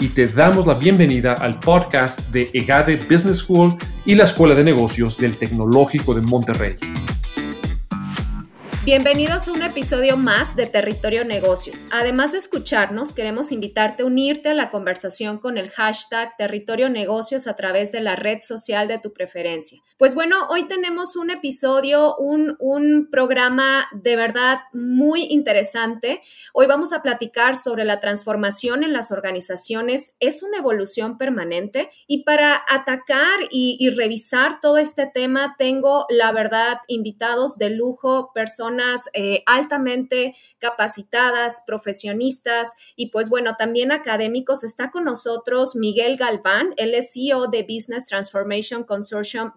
y te damos la bienvenida al podcast de EGADE Business School y la Escuela de Negocios del Tecnológico de Monterrey. Bienvenidos a un episodio más de Territorio Negocios. Además de escucharnos, queremos invitarte a unirte a la conversación con el hashtag Territorio Negocios a través de la red social de tu preferencia. Pues bueno, hoy tenemos un episodio, un, un programa de verdad muy interesante. Hoy vamos a platicar sobre la transformación en las organizaciones. Es una evolución permanente y para atacar y, revisar todo este tema tengo, la verdad, invitados de lujo, personas eh, altamente capacitadas, profesionistas y pues bueno, también académicos. Está con nosotros Miguel Galván, él es CEO de Business Transformation Consortium,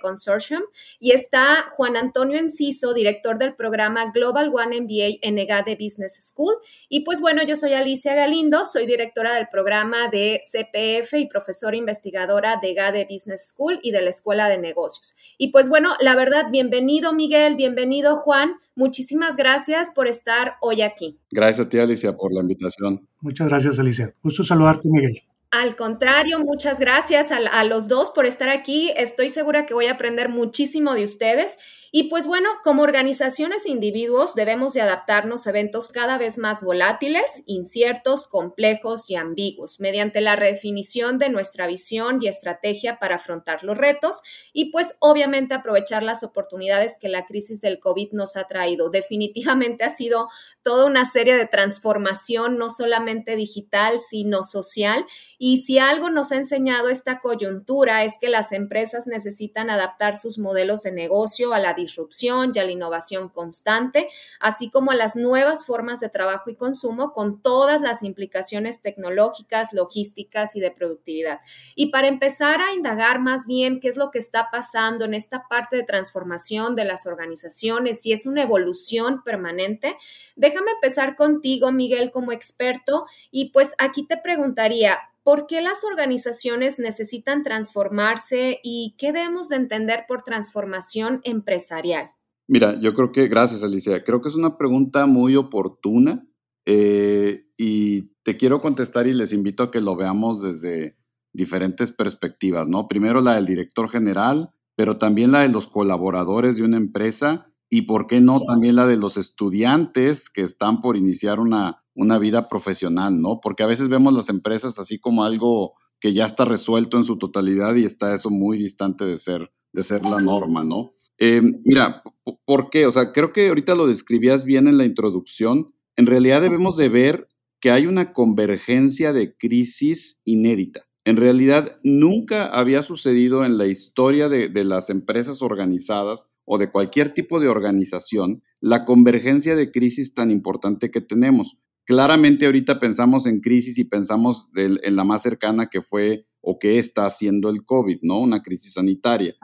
Consortium, y está Juan Antonio Enciso, director del programa Global One MBA en EGADE Business School. Y pues bueno, yo soy Alicia Galindo, soy directora del programa de CPF y profesora investigadora de EGADE Business School y de la Escuela de Negocios. Y pues bueno, la verdad, bienvenido Miguel, bienvenido Juan. Muchísimas gracias por estar hoy aquí. Gracias a ti, Alicia, por la invitación. Muchas gracias, Alicia. Gusto saludarte, Miguel. Al contrario, muchas gracias a, los dos por estar aquí. Estoy segura que voy a aprender muchísimo de ustedes y pues bueno, como organizaciones e individuos debemos de adaptarnos a eventos cada vez más volátiles, inciertos, complejos y ambiguos, mediante la redefinición de nuestra visión y estrategia para afrontar los retos y pues obviamente aprovechar las oportunidades que la crisis del COVID nos ha traído. Definitivamente ha sido toda una serie de transformación, no solamente digital, sino social y si algo nos ha enseñado esta coyuntura es que las empresas necesitan adaptar sus modelos de negocio a la disrupción y a la innovación constante, así como a las nuevas formas de trabajo y consumo con todas las implicaciones tecnológicas, logísticas y de productividad. Y para empezar a indagar más bien qué es lo que está pasando en esta parte de transformación de las organizaciones, si es una evolución permanente, déjame empezar contigo, Miguel, como experto, y pues aquí te preguntaría, ¿Por qué las organizaciones necesitan transformarse y qué debemos entender por transformación empresarial? Mira, yo creo que, gracias Alicia, creo que es una pregunta muy oportuna eh, y te quiero contestar y les invito a que lo veamos desde diferentes perspectivas, ¿no? Primero la del director general, pero también la de los colaboradores de una empresa y, ¿por qué no, también la de los estudiantes que están por iniciar una, una vida profesional, ¿no? Porque a veces vemos las empresas así como algo que ya está resuelto en su totalidad y está eso muy distante de ser, de ser la norma, ¿no? Eh, mira, ¿por qué? O sea, creo que ahorita lo describías bien en la introducción. En realidad debemos de ver que hay una convergencia de crisis inédita. En realidad nunca había sucedido en la historia de, de las empresas organizadas o de cualquier tipo de organización la convergencia de crisis tan importante que tenemos. Claramente ahorita pensamos en crisis y pensamos en la más cercana que fue o que está haciendo el COVID, ¿no? Una crisis sanitaria.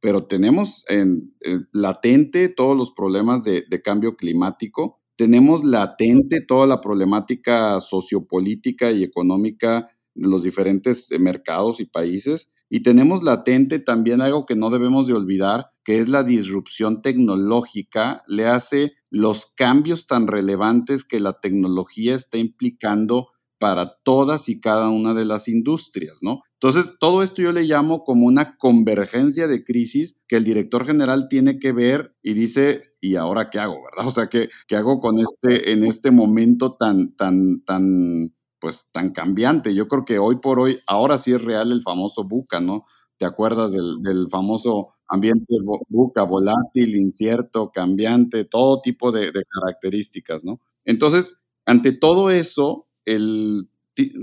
Pero tenemos en, latente todos los problemas de, cambio climático, tenemos latente toda la problemática sociopolítica y económica de los diferentes mercados y países y tenemos latente también algo que no debemos de olvidar, que es la disrupción tecnológica, le hace los cambios tan relevantes que la tecnología está implicando para todas y cada una de las industrias, ¿no? Entonces, todo esto yo le llamo como una convergencia de crisis que el director general tiene que ver y dice, ¿y ahora qué hago, verdad? O sea, ¿qué, qué hago con este, en este momento tan, tan, tan pues tan cambiante. Yo creo que hoy por hoy, ahora sí es real el famoso buca, ¿no? ¿Te acuerdas del, famoso ambiente buca, volátil, incierto, cambiante, todo tipo de, características, ¿no? Entonces, ante todo eso, el,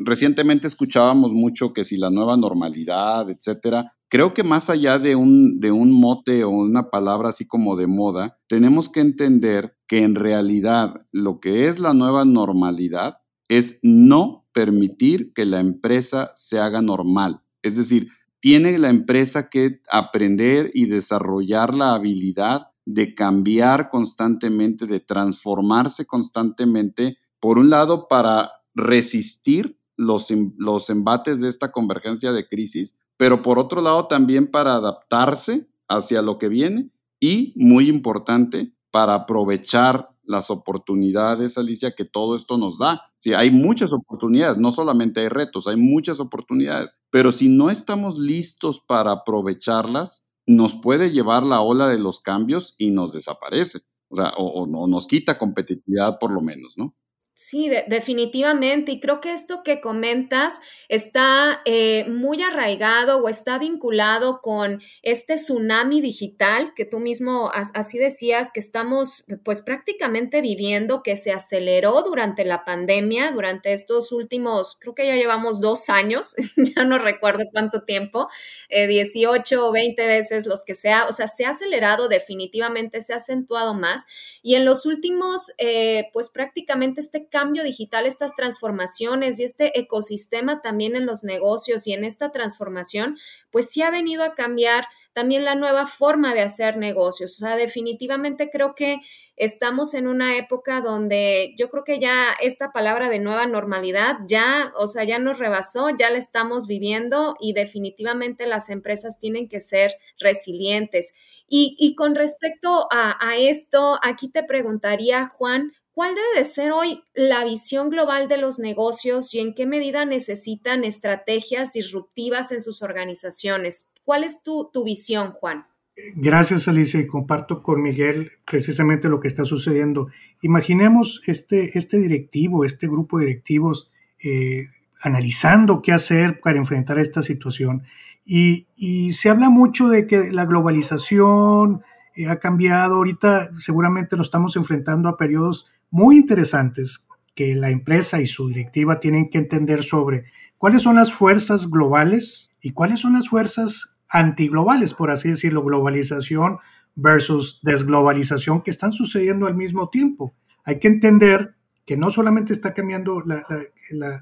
recientemente escuchábamos mucho que si la nueva normalidad, etcétera. Creo que más allá de un, de un mote o una palabra así como de moda, tenemos que entender que en realidad lo que es la nueva normalidad es no permitir que la empresa se haga normal. Es decir, tiene la empresa que aprender y desarrollar la habilidad de cambiar constantemente, de transformarse constantemente, por un lado, para resistir los, em, los embates de esta convergencia de crisis, pero por otro lado también para adaptarse hacia lo que viene y, muy importante, para aprovechar las oportunidades, Alicia, que todo esto nos da. Sí, hay muchas oportunidades, no solamente hay retos, hay muchas oportunidades, pero si no estamos listos para aprovecharlas, nos puede llevar la ola de los cambios y nos desaparece, o sea, o, o nos quita competitividad por lo menos, ¿no? Sí, definitivamente. Y creo que esto que comentas está eh, muy arraigado o está vinculado con este tsunami digital que tú mismo así decías que estamos pues prácticamente viviendo, que se aceleró durante la pandemia, durante estos últimos, creo que ya llevamos dos años, ya no recuerdo cuánto tiempo, 18 eh, o 20 veces los que sea, o sea, se ha acelerado definitivamente, se ha acentuado más. Y en los últimos, eh, pues prácticamente este cambio digital, estas transformaciones y este ecosistema también en los negocios y en esta transformación, pues sí ha venido a cambiar también la nueva forma de hacer negocios. O sea, definitivamente creo que estamos en una época donde yo creo que ya esta palabra de nueva normalidad ya, o sea, ya nos rebasó, ya la estamos viviendo y definitivamente las empresas tienen que ser resilientes. Y, con respecto a, a esto, aquí te preguntaría, Juan, ¿Cuál debe de ser hoy la visión global de los negocios y en qué medida necesitan estrategias disruptivas en sus organizaciones? ¿Cuál es tu, visión, Juan? Gracias, Alicia, y comparto con Miguel precisamente lo que está sucediendo. Imaginemos este, este directivo, este grupo de directivos eh, analizando qué hacer para enfrentar esta situación. Y, se habla mucho de que la globalización eh, ha cambiado. Ahorita seguramente nos estamos enfrentando a periodos muy interesantes que la empresa y su directiva tienen que entender sobre cuáles son las fuerzas globales y cuáles son las fuerzas antiglobales, por así decirlo, globalización versus desglobalización que están sucediendo al mismo tiempo. Hay que entender que no solamente está cambiando la,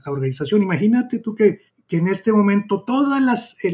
organización, imagínate tú que, en este momento todo el,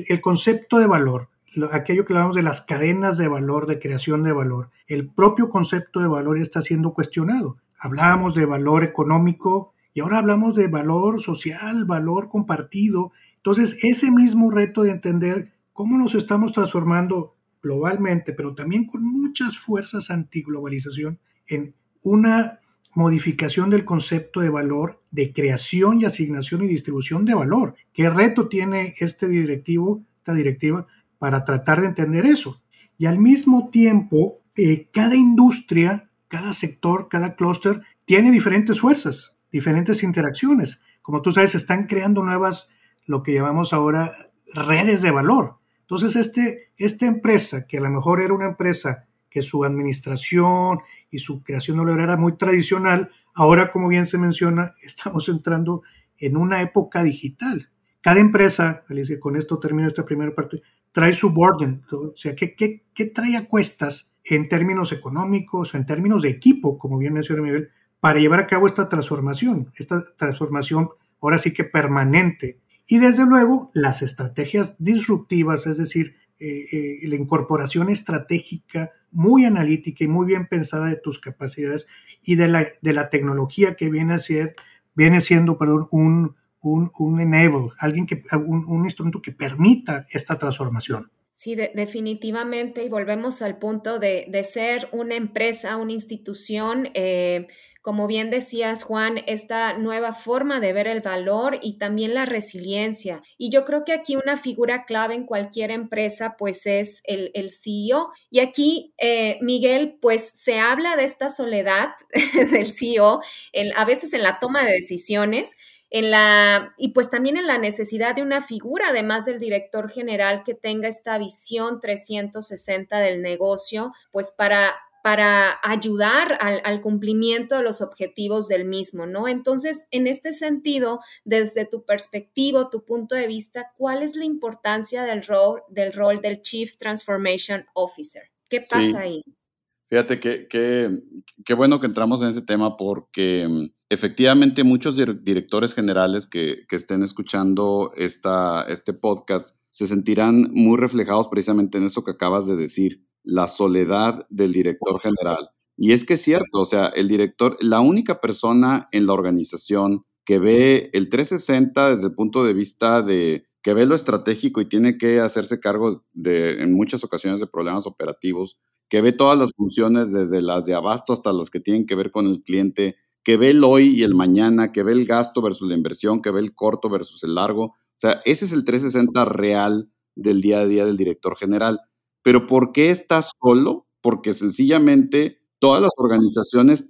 el concepto de valor, aquello que hablamos de las cadenas de valor, de creación de valor, el propio concepto de valor está siendo cuestionado hablábamos de valor económico y ahora hablamos de valor social, valor compartido. Entonces, ese mismo reto de entender cómo nos estamos transformando globalmente, pero también con muchas fuerzas antiglobalización, en una modificación del concepto de valor, de creación y asignación y distribución de valor. ¿Qué reto tiene este directivo, esta directiva, para tratar de entender eso? Y al mismo tiempo, eh, cada industria cada sector, cada clúster tiene diferentes fuerzas, diferentes interacciones. Como tú sabes, están creando nuevas, lo que llamamos ahora redes de valor. Entonces, este, esta empresa, que a lo mejor era una empresa que su administración y su creación valor era muy tradicional, ahora, como bien se menciona, estamos entrando en una época digital. Cada empresa, Alicia, con esto termino esta primera parte, trae su board, o sea, ¿qué, qué, qué trae a cuestas en términos económicos, en términos de equipo, como bien menciona Miguel, para llevar a cabo esta transformación, esta transformación ahora sí que permanente. Y desde luego las estrategias disruptivas, es decir, eh, eh, la incorporación estratégica muy analítica y muy bien pensada de tus capacidades y de la, de la tecnología que viene, a ser, viene siendo perdón, un, un, un enable, alguien que, un, un instrumento que permita esta transformación. Sí, definitivamente, y volvemos al punto de, ser una empresa, una institución, eh, como bien decías, Juan, esta nueva forma de ver el valor y también la resiliencia. Y yo creo que aquí una figura clave en cualquier empresa, pues es el, el CEO. Y aquí, eh, Miguel, pues se habla de esta soledad del CEO, a veces en la toma de decisiones en la, y pues también en la necesidad de una figura, además del director general, que tenga esta visión 360 del negocio, pues para, para ayudar al, al, cumplimiento de los objetivos del mismo, ¿no? Entonces, en este sentido, desde tu perspectiva, tu punto de vista, ¿cuál es la importancia del rol del, rol del Chief Transformation Officer? ¿Qué pasa ahí? Fíjate que, qué bueno que entramos en ese tema porque mm, efectivamente muchos directores generales que, estén escuchando esta, este podcast se sentirán muy reflejados precisamente en eso que acabas de decir, la soledad del director general. Y es que es cierto, o sea, el director, la única persona en la organización que ve el 360 desde el punto de vista de que ve lo estratégico y tiene que hacerse cargo de, en muchas ocasiones, de problemas operativos, que ve todas las funciones desde las de abasto hasta las que tienen que ver con el cliente, que ve el hoy y el mañana, que ve el gasto versus la inversión, que ve el corto versus el largo. O sea, ese es el 360 real del día a día del director general. Pero ¿por qué está solo? Porque sencillamente todas las organizaciones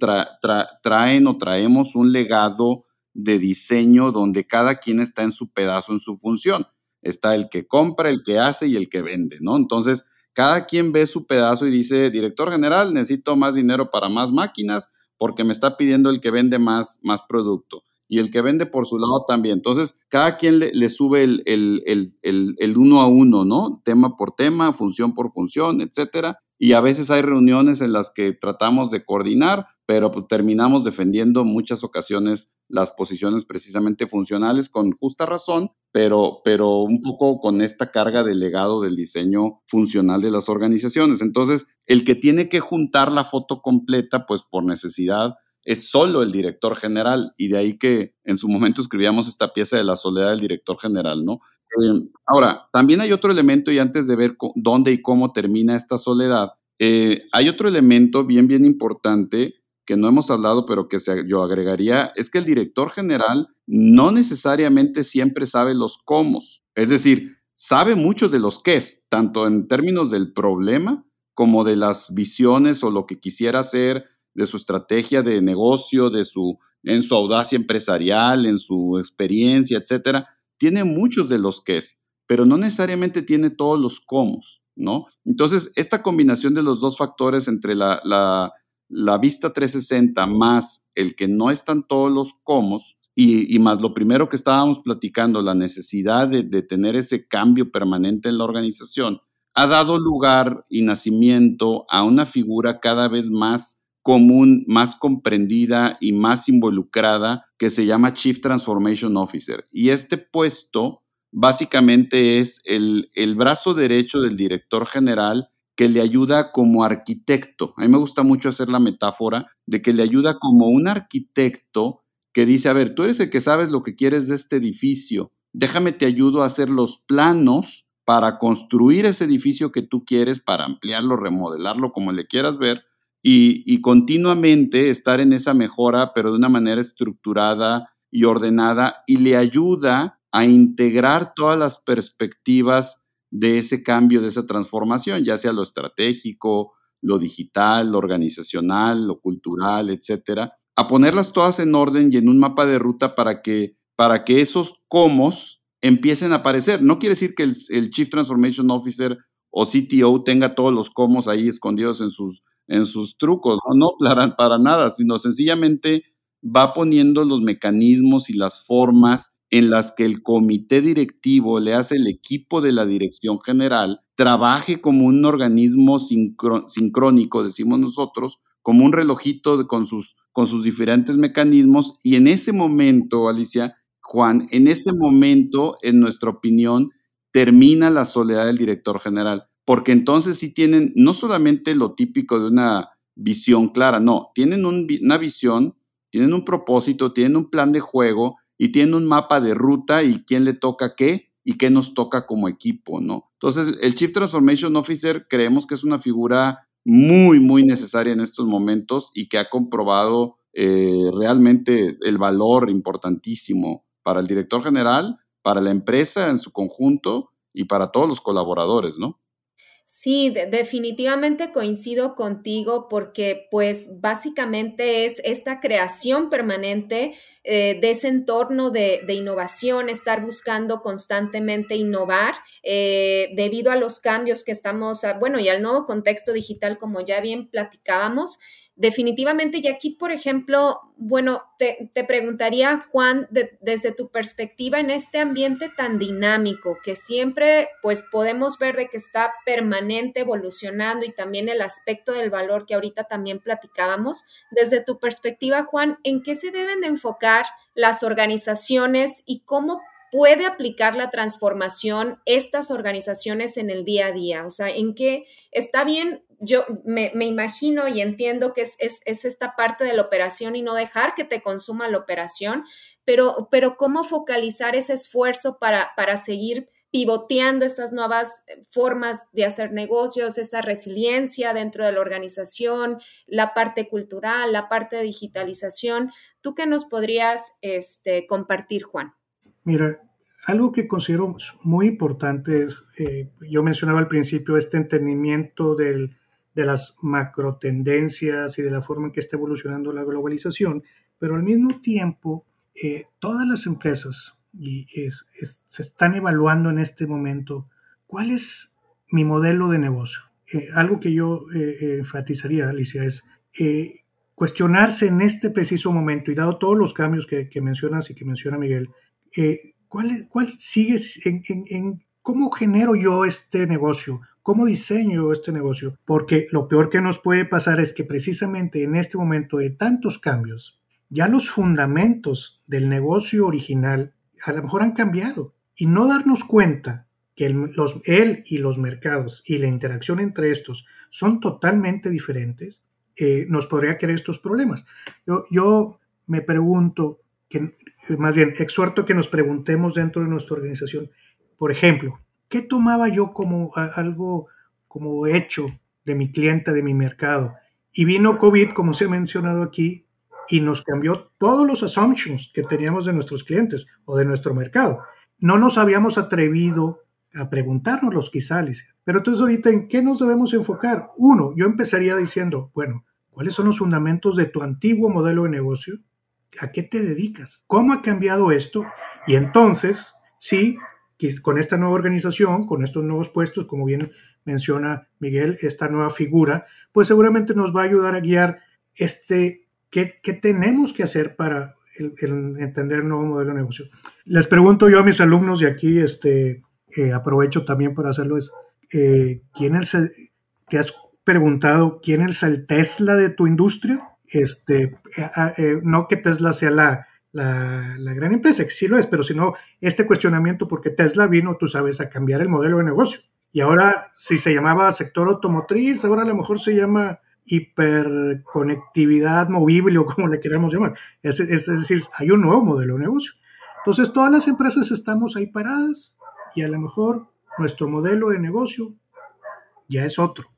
traen o traemos un legado de diseño donde cada quien está en su pedazo, en su función. Está el que compra, el que hace y el que vende, ¿no? Entonces, cada quien ve su pedazo y dice, director general, necesito más dinero para más máquinas porque me está pidiendo el que vende más, más producto y el que vende por su lado también. Entonces, cada quien le, sube el, el, uno a uno, ¿no? Tema por tema, función por función, etcétera. Y a veces hay reuniones en las que tratamos de coordinar, pero pues, terminamos defendiendo muchas ocasiones las posiciones precisamente funcionales con justa razón, pero, pero un poco con esta carga de legado del diseño funcional de las organizaciones. Entonces, el que tiene que juntar la foto completa, pues por necesidad, es solo el director general y de ahí que en su momento escribíamos esta pieza de la soledad del director general, ¿no? Eh, ahora, también hay otro elemento y antes de ver dónde y cómo termina esta soledad, eh, hay otro elemento bien, bien importante que no hemos hablado, pero que yo agregaría, es que el director general no necesariamente siempre sabe los cómo. Es decir, sabe muchos de los qué, tanto en términos del problema como de las visiones o lo que quisiera hacer, de su estrategia de negocio, de su, en su audacia empresarial, en su experiencia, etcétera. Tiene muchos de los qué, pero no necesariamente tiene todos los cómo, ¿no? Entonces, esta combinación de los dos factores entre la vista 360 más el que no están todos los comos y, más lo primero que estábamos platicando, la necesidad de, de, tener ese cambio permanente en la organización, ha dado lugar y nacimiento a una figura cada vez más común, más comprendida y más involucrada que se llama Chief Transformation Officer. Y este puesto básicamente es el, el brazo derecho del director general que le ayuda como arquitecto. A mí me gusta mucho hacer la metáfora de que le ayuda como un arquitecto que dice, a ver, tú eres el que sabes lo que quieres de este edificio, déjame te ayudo a hacer los planos para construir ese edificio que tú quieres, para ampliarlo, remodelarlo, como le quieras ver, y, continuamente estar en esa mejora, pero de una manera estructurada y ordenada, y le ayuda a integrar todas las perspectivas de ese cambio, de esa transformación, ya sea lo estratégico, lo digital, lo organizacional, lo cultural, etcétera, a ponerlas todas en orden y en un mapa de ruta para que, para que esos cómo empiecen a aparecer. No quiere decir que el, Chief Transformation Officer o CTO tenga todos los cómo ahí escondidos en sus, en sus trucos, no, no para nada, sino sencillamente va poniendo los mecanismos y las formas en las que el comité directivo le hace el equipo de la dirección general trabaje como un organismo sincrónico, decimos nosotros, como un relojito con, sus, con sus diferentes mecanismos. Y en ese momento, Alicia, Juan, en ese momento, en nuestra opinión, termina la soledad del director general, porque entonces sí tienen no solamente lo típico de una visión clara, no, tienen una visión, tienen un propósito, tienen un plan de juego, y tiene un mapa de ruta y quién le toca qué y qué nos toca como equipo, ¿no? Entonces, el Chief Transformation Officer creemos que es una figura muy, muy necesaria en estos momentos y que ha comprobado eh, realmente el valor importantísimo para el director general, para la empresa en su conjunto y para todos los colaboradores, ¿no? Sí, definitivamente coincido contigo porque pues básicamente es esta creación permanente eh, de ese entorno de, innovación, estar buscando constantemente innovar eh, debido a los cambios que estamos, bueno, y al nuevo contexto digital como ya bien platicábamos definitivamente, y aquí, por ejemplo, bueno, te, preguntaría, Juan, desde tu perspectiva en este ambiente tan dinámico, que siempre pues podemos ver de que está permanente evolucionando y también el aspecto del valor que ahorita también platicábamos, desde tu perspectiva, Juan, ¿en qué se deben de enfocar las organizaciones y cómo puede aplicar la transformación estas organizaciones en el día a día? O sea, ¿en qué está bien? Yo me, imagino y entiendo que es, esta parte de la operación y no dejar que te consuma la operación, pero, pero ¿cómo focalizar ese esfuerzo para, para seguir pivoteando estas nuevas eh, formas de hacer negocios, esa resiliencia dentro de la organización, la parte cultural, la parte de digitalización. ¿Tú qué nos podrías este, compartir, Juan? Mira, algo que considero muy importante es, eh, yo mencionaba al principio, este entendimiento de las macro tendencias y de la forma en que está evolucionando la globalización, pero al mismo tiempo, eh, todas las empresas y se están evaluando en este momento cuál es mi modelo de negocio. Eh, algo que yo enfatizaría, Alicia, es cuestionarse en este preciso momento y dado todos los cambios que mencionas y que menciona Miguel, eh, ¿cuál, ¿cuál sigue en, cómo genero yo este negocio? ¿Cómo diseño este negocio? Porque lo peor que nos puede pasar es que precisamente en este momento de tantos cambios, ya los fundamentos del negocio original a lo mejor han cambiado y no darnos cuenta que los, él y los mercados y la interacción entre estos son totalmente diferentes, eh, nos podría crear estos problemas. Yo, yo me pregunto, que más bien, exhorto que nos preguntemos dentro de nuestra organización, por ejemplo, ¿qué tomaba yo como algo como hecho de mi cliente, de mi mercado? Y vino COVID, como se ha mencionado aquí, y nos cambió todos los assumptions que teníamos de nuestros clientes o de nuestro mercado. No nos habíamos atrevido a preguntarnos quizá, Alicia. Pero entonces ahorita, ¿en qué nos debemos enfocar? Uno, yo empezaría diciendo, bueno, ¿cuáles son los fundamentos de tu antiguo modelo de negocio? ¿A qué te dedicas? ¿Cómo ha cambiado esto? Y entonces, sí, con esta nueva organización, con estos nuevos puestos, como bien menciona Miguel, esta nueva figura, pues seguramente nos va a ayudar a guiar este, qué, tenemos que hacer para entender el nuevo modelo de negocio. Les pregunto yo a mis alumnos, y aquí este, eh, aprovecho también para hacerlo, es, eh, ¿quién es ¿te has preguntado quién es el Tesla de tu industria? Este, eh, no que Tesla sea la, la, gran empresa, que sí lo es, pero sino este cuestionamiento porque Tesla vino, tú sabes, a cambiar el modelo de negocio. Y ahora, si se llamaba sector automotriz, ahora a lo mejor se llama hiperconectividad movible o como le queramos llamar. Es, es, decir, hay un nuevo modelo de negocio. Entonces, todas las empresas estamos ahí paradas y a lo mejor nuestro modelo de negocio ya es otro.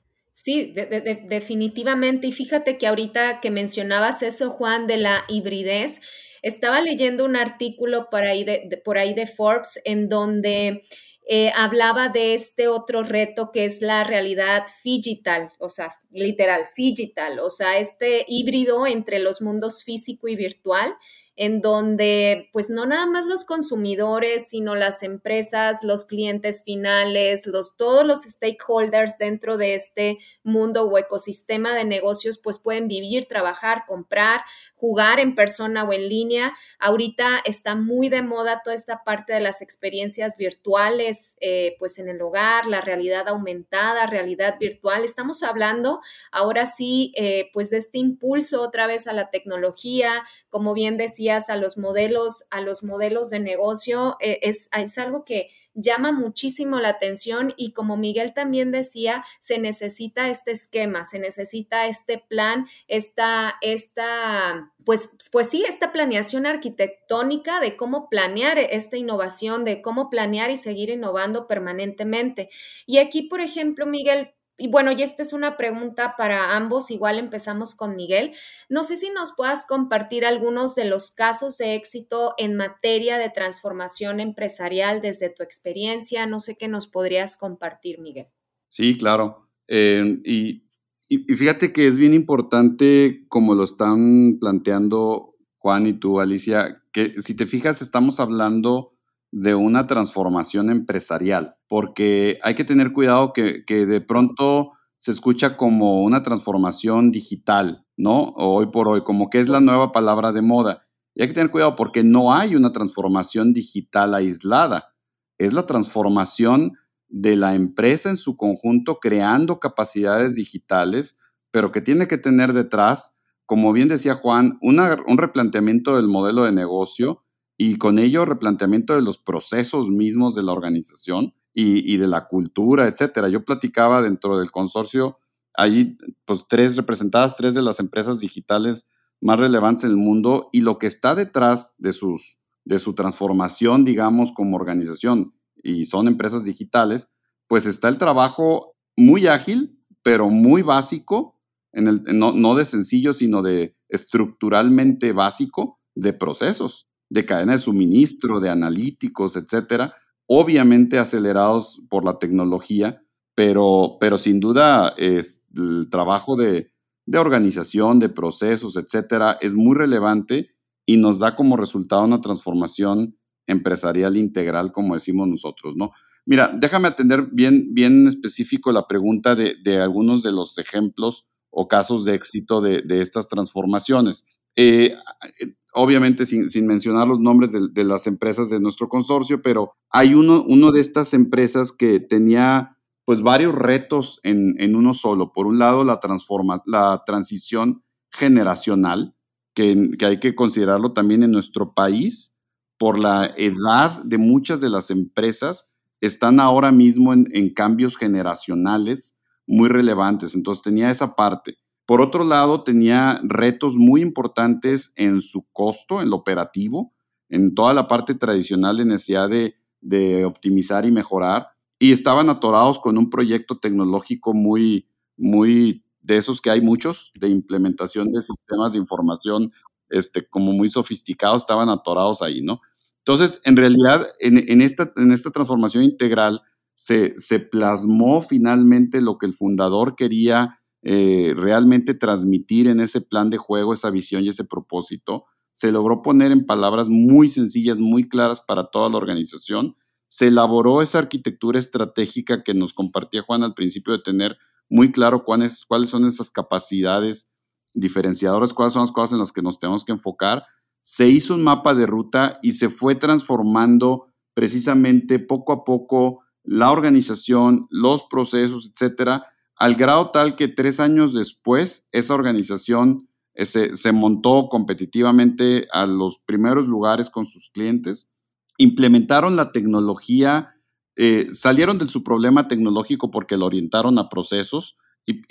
Sí, definitivamente. Y fíjate que ahorita que mencionabas eso, Juan, de la hibridez, estaba leyendo un artículo por ahí de, por ahí de Forbes en donde eh, hablaba de este otro reto que es la realidad digital, o sea, literal, digital, o sea, este híbrido entre los mundos físico y virtual en donde pues no nada más los consumidores, sino las empresas, los clientes finales, los, todos los stakeholders dentro de este mundo o ecosistema de negocios pues pueden vivir, trabajar, comprar, jugar en persona o en línea. Ahorita está muy de moda toda esta parte de las experiencias virtuales, eh, pues en el hogar, la realidad aumentada, realidad virtual. Estamos hablando ahora sí, eh, pues de este impulso otra vez a la tecnología, como bien a los modelos, a los modelos de negocio. Eh, es, es algo que llama muchísimo la atención y como Miguel también decía, se necesita este esquema, se necesita este plan, esta, esta, pues, pues sí, esta planeación arquitectónica de cómo planear esta innovación, de cómo planear y seguir innovando permanentemente. Y aquí, por ejemplo, Miguel, y bueno, y esta es una pregunta para ambos, igual empezamos con Miguel. No sé si nos puedas compartir algunos de los casos de éxito en materia de transformación empresarial desde tu experiencia. No sé qué nos podrías compartir, Miguel. Sí, claro. Eh, y, y, fíjate que es bien importante, como lo están planteando Juan y tú, Alicia, que si te fijas, estamos hablando de una transformación empresarial, porque hay que tener cuidado que, de pronto se escucha como una transformación digital, ¿no? Hoy por hoy, como que es la nueva palabra de moda. Y hay que tener cuidado porque no hay una transformación digital aislada. Es la transformación de la empresa en su conjunto creando capacidades digitales, pero que tiene que tener detrás, como bien decía Juan, un replanteamiento del modelo de negocio y con ello replanteamiento de los procesos mismos de la organización y, de la cultura, etcétera. Yo platicaba dentro del consorcio, allí pues tres representadas, tres de las empresas digitales más relevantes en el mundo y lo que está detrás de, sus, de su transformación, digamos, como organización y son empresas digitales, pues está el trabajo muy ágil, pero muy básico, en el, no, no de sencillo, sino de estructuralmente básico de procesos, de cadena de suministro, de analíticos, etcétera, obviamente acelerados por la tecnología, pero, pero sin duda es el trabajo de, de organización, de procesos, etcétera, es muy relevante y nos da como resultado una transformación empresarial integral, como decimos nosotros, ¿no? Mira, déjame atender bien, bien específico la pregunta de, de algunos de los ejemplos o casos de éxito de, de estas transformaciones. Eh, obviamente sin, sin, mencionar los nombres de, de, las empresas de nuestro consorcio, pero hay uno, uno de estas empresas que tenía pues varios retos en, en uno solo. Por un lado, la, transforma, la transición generacional, que, que hay que considerarlo también en nuestro país por la edad de muchas de las empresas, están ahora mismo en, en cambios generacionales muy relevantes. Entonces tenía esa parte. Por otro lado, tenía retos muy importantes en su costo, en lo operativo, en toda la parte tradicional de necesidad de, optimizar y mejorar. Y estaban atorados con un proyecto tecnológico muy, muy de esos que hay muchos, de implementación de sistemas de información este, como muy sofisticados, estaban atorados ahí, ¿no? Entonces, en realidad, en, esta, en esta transformación integral se, plasmó finalmente lo que el fundador quería eh, realmente transmitir en ese plan de juego, esa visión y ese propósito. Se logró poner en palabras muy sencillas, muy claras para toda la organización. Se elaboró esa arquitectura estratégica que nos compartía Juan al principio de tener muy claro cuáles, cuáles son esas capacidades diferenciadoras, cuáles son las cosas en las que nos tenemos que enfocar se hizo un mapa de ruta y se fue transformando precisamente poco a poco la organización, los procesos, etcétera, al grado tal que tres años después esa organización eh, se, montó competitivamente a los primeros lugares con sus clientes, implementaron la tecnología, eh, salieron de su problema tecnológico porque lo orientaron a procesos,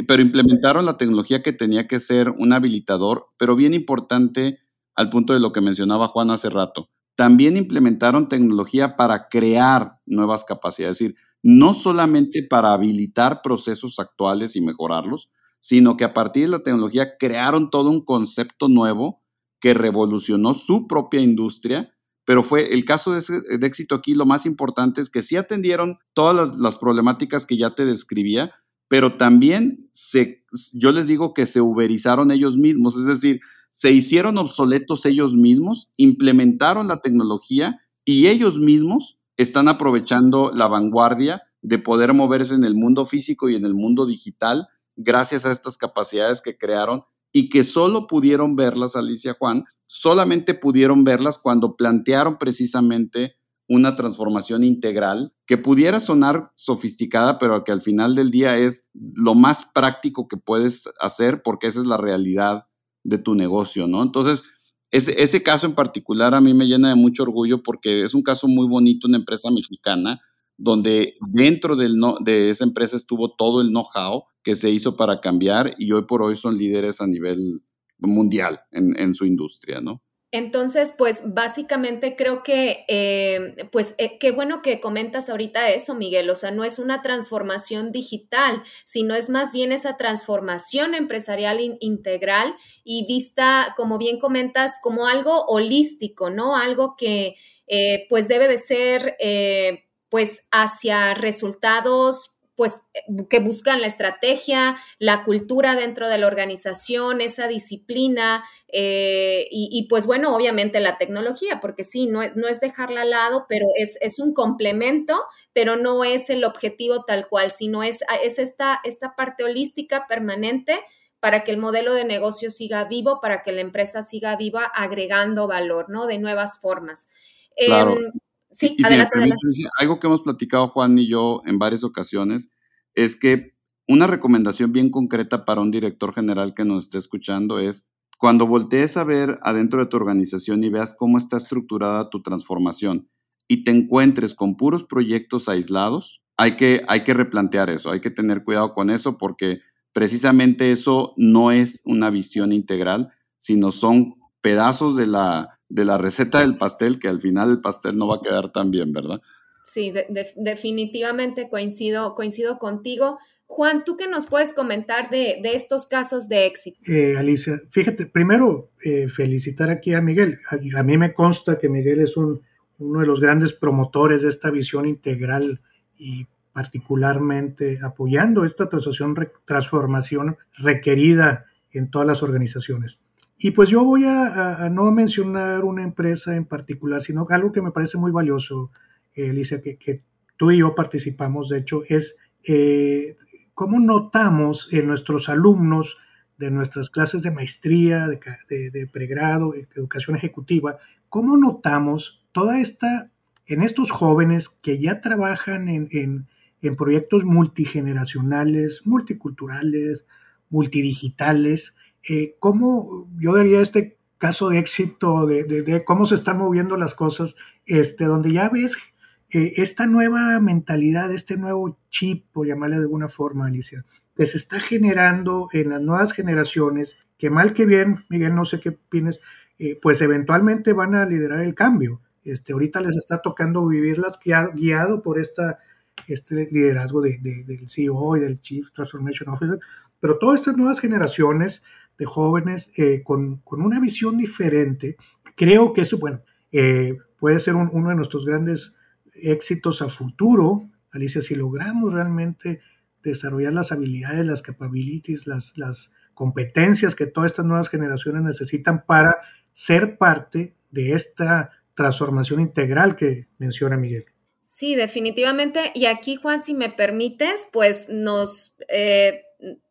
pero implementaron la tecnología que tenía que ser un habilitador, pero bien importante, al punto de lo que mencionaba Juan hace rato. También implementaron tecnología para crear nuevas capacidades, es decir, no solamente para habilitar procesos actuales y mejorarlos, sino que a partir de la tecnología crearon todo un concepto nuevo que revolucionó su propia industria, pero fue el caso de, éxito aquí, lo más importante es que sí atendieron todas las, las problemáticas que ya te describía, pero también se, yo les digo que se uberizaron ellos mismos, es decir, se hicieron obsoletos ellos mismos, implementaron la tecnología y ellos mismos están aprovechando la vanguardia de poder moverse en el mundo físico y en el mundo digital gracias a estas capacidades que crearon y que solo pudieron verlas, Alicia Juan, solamente pudieron verlas cuando plantearon precisamente una transformación integral que pudiera sonar sofisticada, pero que al final del día es lo más práctico que puedes hacer porque esa es la realidad de tu negocio, ¿no? Entonces, ese, ese caso en particular a mí me llena de mucho orgullo porque es un caso muy bonito, una empresa mexicana, donde dentro del no, de esa empresa estuvo todo el know-how que se hizo para cambiar y hoy por hoy son líderes a nivel mundial en, en su industria, ¿no? Entonces, pues básicamente creo que, eh, pues eh, qué bueno que comentas ahorita eso, Miguel, o sea, no es una transformación digital, sino es más bien esa transformación empresarial in integral y vista, como bien comentas, como algo holístico, ¿no? Algo que eh, pues debe de ser eh, pues hacia resultados pues que buscan la estrategia, la cultura dentro de la organización, esa disciplina eh, y, y, pues bueno, obviamente la tecnología, porque sí, no, no es dejarla al lado, pero es, es, un complemento, pero no es el objetivo tal cual, sino es, es esta, esta parte holística permanente para que el modelo de negocio siga vivo, para que la empresa siga viva agregando valor, ¿no? De nuevas formas. Claro. Eh, Sí, y, adelante, si adelante. Algo que hemos platicado Juan y yo en varias ocasiones es que una recomendación bien concreta para un director general que nos esté escuchando es cuando voltees a ver adentro de tu organización y veas cómo está estructurada tu transformación y te encuentres con puros proyectos aislados, hay que, hay que replantear eso, hay que tener cuidado con eso porque precisamente eso no es una visión integral, sino son pedazos de la, de la receta del pastel que al final el pastel no va a quedar tan bien, ¿verdad? Sí, definitivamente coincido, coincido contigo. Juan, ¿tú qué nos puedes comentar de, estos casos de éxito? Eh, Alicia, fíjate, primero eh, felicitar aquí a Miguel. A, mí me consta que Miguel es un, uno de los grandes promotores de esta visión integral y particularmente apoyando esta transformación requerida en todas las organizaciones. Y pues yo voy a, no mencionar una empresa en particular, sino algo que me parece muy valioso, eh, Alicia, que, tú y yo participamos, de hecho, es eh, cómo notamos en nuestros alumnos de nuestras clases de maestría, de, pregrado, educación ejecutiva, cómo notamos toda esta, en estos jóvenes que ya trabajan en, proyectos multigeneracionales, multiculturales, multidigitales, eh, cómo yo daría este caso de éxito de, cómo se están moviendo las cosas, este, donde ya ves esta nueva mentalidad, este nuevo chip, por llamarle de alguna forma, Alicia, que se está generando en las nuevas generaciones, que mal que bien, Miguel, no sé qué opinas, eh, pues eventualmente van a liderar el cambio. Este, ahorita les está tocando vivirlas guiado, por esta, este liderazgo de, del CEO y del Chief Transformation Officer, pero todas estas nuevas generaciones de jóvenes con, con, una visión diferente, creo que eso, bueno, eh, puede ser uno de nuestros grandes éxitos a futuro, Alicia, si logramos realmente desarrollar las habilidades, las capabilities, las, las competencias que todas estas nuevas generaciones necesitan para ser parte de esta transformación integral que menciona Miguel. Sí, definitivamente. Y aquí, Juan, si me permites, pues nos eh,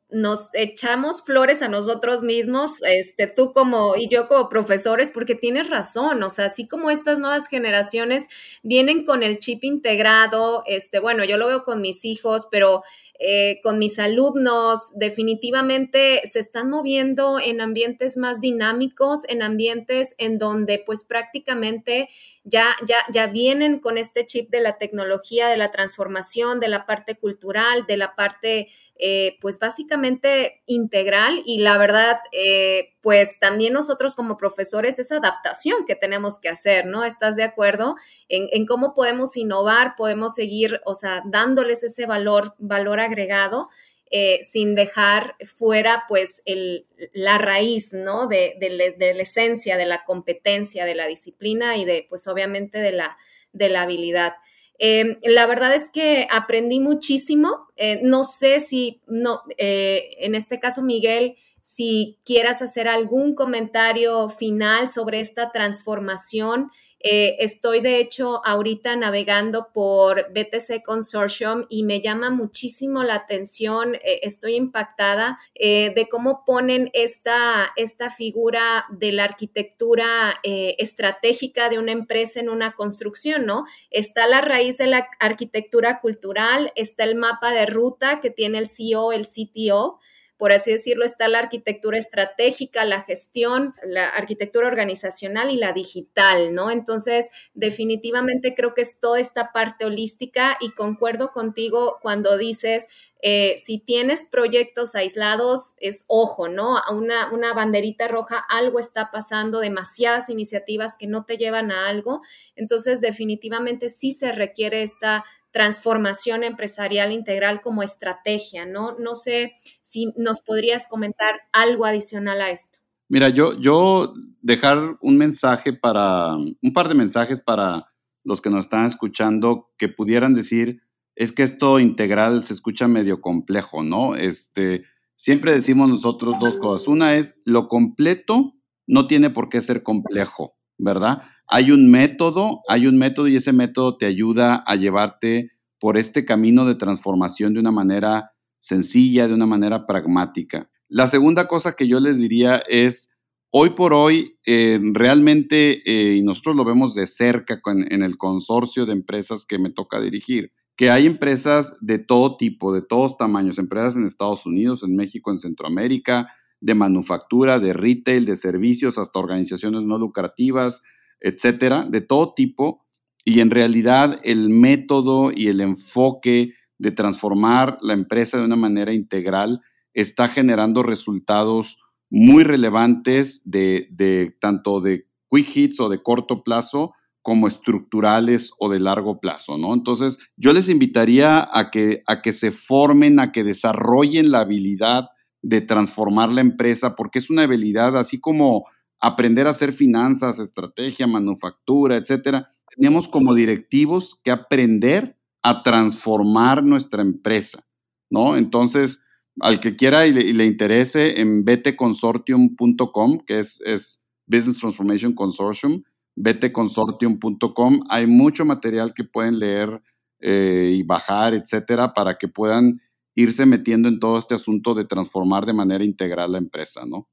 nos echamos flores a nosotros mismos, este, tú como y yo como profesores, porque tienes razón, o sea, así como estas nuevas generaciones vienen con el chip integrado, este, bueno, yo lo veo con mis hijos, pero eh, con mis alumnos, definitivamente se están moviendo en ambientes más dinámicos, en ambientes en donde pues prácticamente ya, ya, ya vienen con este chip de la tecnología, de la transformación, de la parte cultural, de la parte eh, pues básicamente integral y la verdad, eh, pues también nosotros como profesores esa adaptación que tenemos que hacer, ¿no? ¿Estás de acuerdo en, cómo podemos innovar, podemos seguir, o sea, dándoles ese valor, valor agregado? Eh, sin dejar fuera pues el, la raíz, ¿no? De, de, la esencia, de la competencia, de la disciplina y de pues obviamente de la, de la habilidad. Em, la verdad es que aprendí muchísimo. Eh, no sé si, no, eh, en este caso, Miguel, si quieras hacer algún comentario final sobre esta transformación eh, estoy de hecho ahorita navegando por BTC Consortium y me llama muchísimo la atención, eh, estoy impactada eh, de cómo ponen esta, esta figura de la arquitectura estratégica de una empresa en una construcción, ¿no? Está la raíz de la arquitectura cultural, está el mapa de ruta que tiene el CEO, el CTO por así decirlo, está la arquitectura estratégica, la gestión, la arquitectura organizacional y la digital, ¿no? Entonces, definitivamente creo que es toda esta parte holística y concuerdo contigo cuando dices, eh, si tienes proyectos aislados, es ojo, ¿no? Una, una banderita roja, algo está pasando, demasiadas iniciativas que no te llevan a algo. Entonces, definitivamente sí se requiere esta transformación empresarial integral como estrategia, ¿no? No sé si nos podrías comentar algo adicional a esto. Mira, yo, yo dejar un mensaje para, un par de mensajes para los que nos están escuchando que pudieran decir, es que esto integral se escucha medio complejo, ¿no? Este, siempre decimos nosotros dos cosas. Una es, lo completo no tiene por qué ser complejo, ¿verdad? Hay un método, hay un método y ese método te ayuda a llevarte por este camino de transformación de una manera sencilla, de una manera pragmática. La segunda cosa que yo les diría es, hoy por hoy, eh, realmente, eh, y nosotros lo vemos de cerca en el consorcio de empresas que me toca dirigir, que hay empresas de todo tipo, de todos tamaños, empresas en Estados Unidos, en México, en Centroamérica, de manufactura, de retail, de servicios, hasta organizaciones no lucrativas, etcétera, de todo tipo. Y en realidad el método y el enfoque de transformar la empresa de una manera integral está generando resultados muy relevantes de, de tanto de quick hits o de corto plazo como estructurales o de largo plazo, ¿no? Entonces, yo les invitaría a que, a que se formen, a que desarrollen la habilidad de transformar la empresa, porque es una habilidad así como aprender a hacer finanzas, estrategia, manufactura, etcétera. Tenemos como directivos que aprender a transformar nuestra empresa, ¿no? Entonces, al que quiera y le, interese en beteconsortium.com, que es, es Business Transformation Consortium, beteconsortium.com. Hay mucho material que pueden leer eh, y bajar, etcétera, para que puedan irse metiendo en todo este asunto de transformar de manera integral la empresa, ¿no?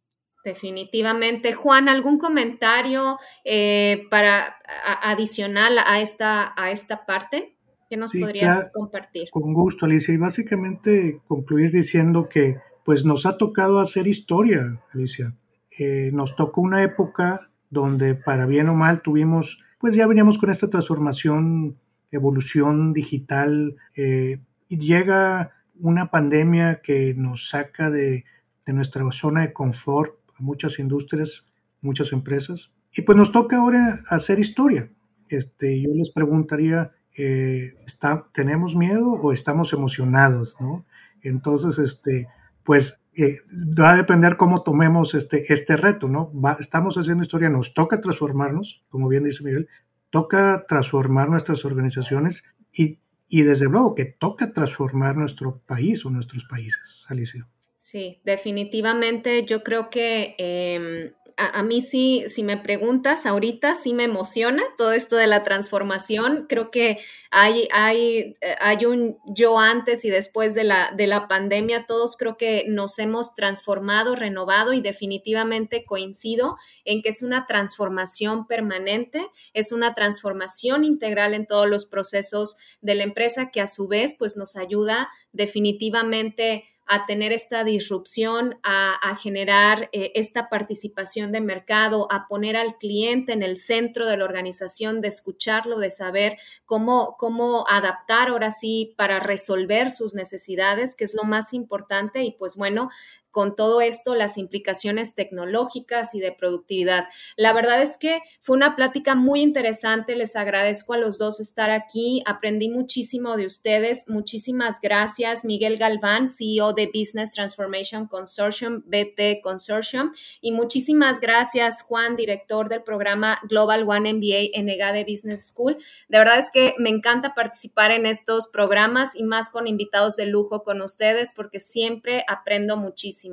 Definitivamente. Juan, ¿algún comentario eh, para adicional a esta, a esta parte que nos podrías compartir? Con gusto, Alicia. Y básicamente concluir diciendo que pues nos ha tocado hacer historia, Alicia. Eh, nos tocó una época donde para bien o mal tuvimos, pues ya veníamos con esta transformación, evolución digital, eh, y llega una pandemia que nos saca de, nuestra zona de confort a muchas industrias, muchas empresas, y pues nos toca ahora hacer historia. Este, yo les preguntaría, eh, ¿está, ¿tenemos miedo o estamos emocionados? ¿no? Entonces, este, pues eh, va a depender cómo tomemos este, este reto, ¿no? estamos haciendo historia, nos toca transformarnos, como bien dice Miguel, toca transformar nuestras organizaciones y, y desde luego que toca transformar nuestro país o nuestros países, Alicia. Sí, definitivamente yo creo que em, a, mí sí, si me preguntas ahorita, sí me emociona todo esto de la transformación. Creo que hay, hay, eh, hay un yo antes y después de la, de la pandemia. Todos creo que nos hemos transformado, renovado y definitivamente coincido en que es una transformación permanente, es una transformación integral en todos los procesos de la empresa que a su vez pues nos ayuda definitivamente a tener esta disrupción, a, generar eh, esta participación de mercado, a poner al cliente en el centro de la organización, de escucharlo, de saber cómo, cómo adaptar ahora sí para resolver sus necesidades, que es lo más importante. Y pues bueno, con todo esto las implicaciones tecnológicas y de productividad. La verdad es que fue una plática muy interesante, les agradezco a los dos estar aquí, aprendí muchísimo de ustedes, muchísimas gracias Miguel Galván, CEO de Business Transformation Consortium, BT Consortium, y muchísimas gracias Juan, director del programa Global One MBA en EGADE Business School. De verdad es que me encanta participar en estos programas y más con invitados de lujo con ustedes porque siempre aprendo muchísimo.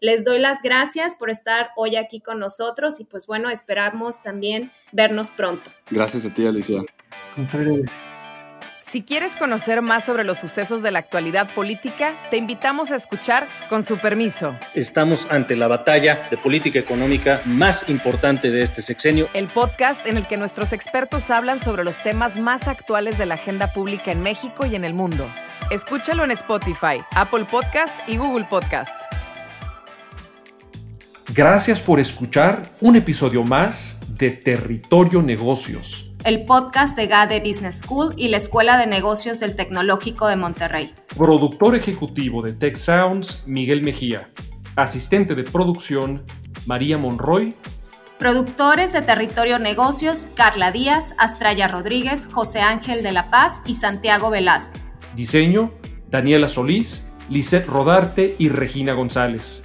Les doy las gracias por estar hoy aquí con nosotros y pues bueno, esperamos también vernos pronto. Gracias a ti, Alicia. Si quieres conocer más sobre los sucesos de la actualidad política, te invitamos a escuchar Con su permiso. Estamos ante la batalla de política económica más importante de este sexenio. El podcast en el que nuestros expertos hablan sobre los temas más actuales de la agenda pública en México y en el mundo. Escúchalo en Spotify, Apple Podcast y Google Podcast. Gracias por escuchar un episodio más de Territorio Negocios. El podcast de GADE Business School y la Escuela de Negocios del Tecnológico de Monterrey. Productor ejecutivo de Tech Sounds, Miguel Mejía. Asistente de producción, María Monroy. Productores de Territorio Negocios, Carla Díaz, Astraya Rodríguez, José Ángel de la Paz y Santiago Velázquez. Diseño, Daniela Solís, Lisette Rodarte y Regina González.